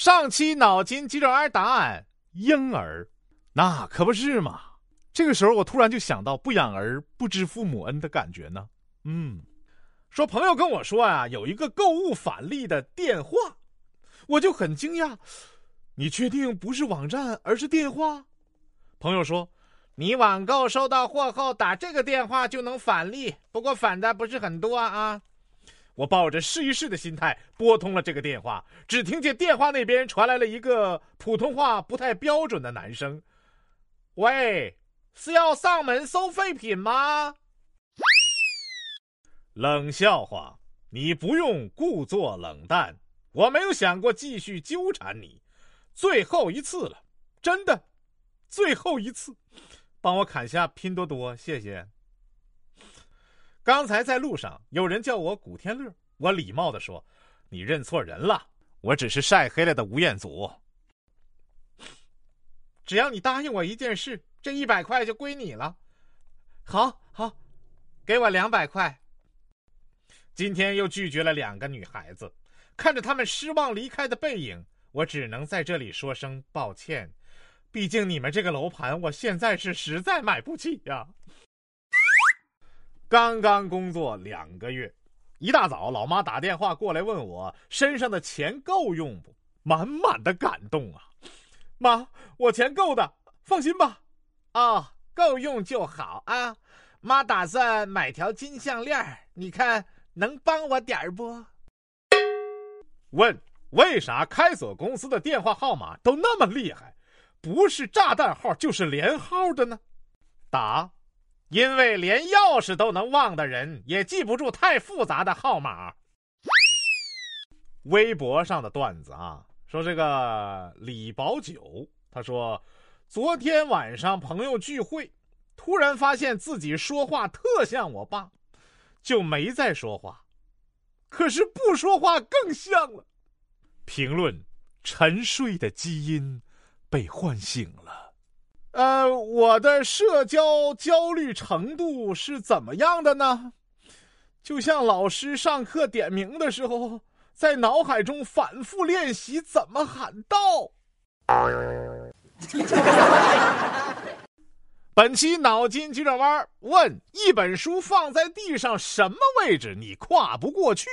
上期脑筋急转弯答案：婴儿，那可不是嘛。这个时候，我突然就想到，不养儿不知父母恩的感觉呢。嗯，说朋友跟我说啊，有一个购物返利的电话，我就很惊讶。你确定不是网站，而是电话？朋友说，你网购收到货后打这个电话就能返利，不过返的不是很多啊。我抱着试一试的心态拨通了这个电话，只听见电话那边传来了一个普通话不太标准的男生：“喂，是要上门收废品吗？”冷笑话，你不用故作冷淡，我没有想过继续纠缠你，最后一次了，真的，最后一次，帮我砍下拼多多，谢谢。刚才在路上，有人叫我古天乐，我礼貌的说：“你认错人了，我只是晒黑了的吴彦祖。只要你答应我一件事，这一百块就归你了。好好，给我两百块。今天又拒绝了两个女孩子，看着他们失望离开的背影，我只能在这里说声抱歉。毕竟你们这个楼盘，我现在是实在买不起呀。”刚刚工作两个月，一大早，老妈打电话过来问我身上的钱够用不？满满的感动啊！妈，我钱够的，放心吧。哦，够用就好啊。妈打算买条金项链，你看能帮我点儿不？问为啥开锁公司的电话号码都那么厉害，不是炸弹号就是连号的呢？答。因为连钥匙都能忘的人，也记不住太复杂的号码。微博上的段子啊，说这个李宝九，他说，昨天晚上朋友聚会，突然发现自己说话特像我爸，就没再说话，可是不说话更像了。评论：沉睡的基因被唤醒。呃，我的社交焦虑程度是怎么样的呢？就像老师上课点名的时候，在脑海中反复练习怎么喊到。本期脑筋急转弯问：一本书放在地上什么位置你跨不过去？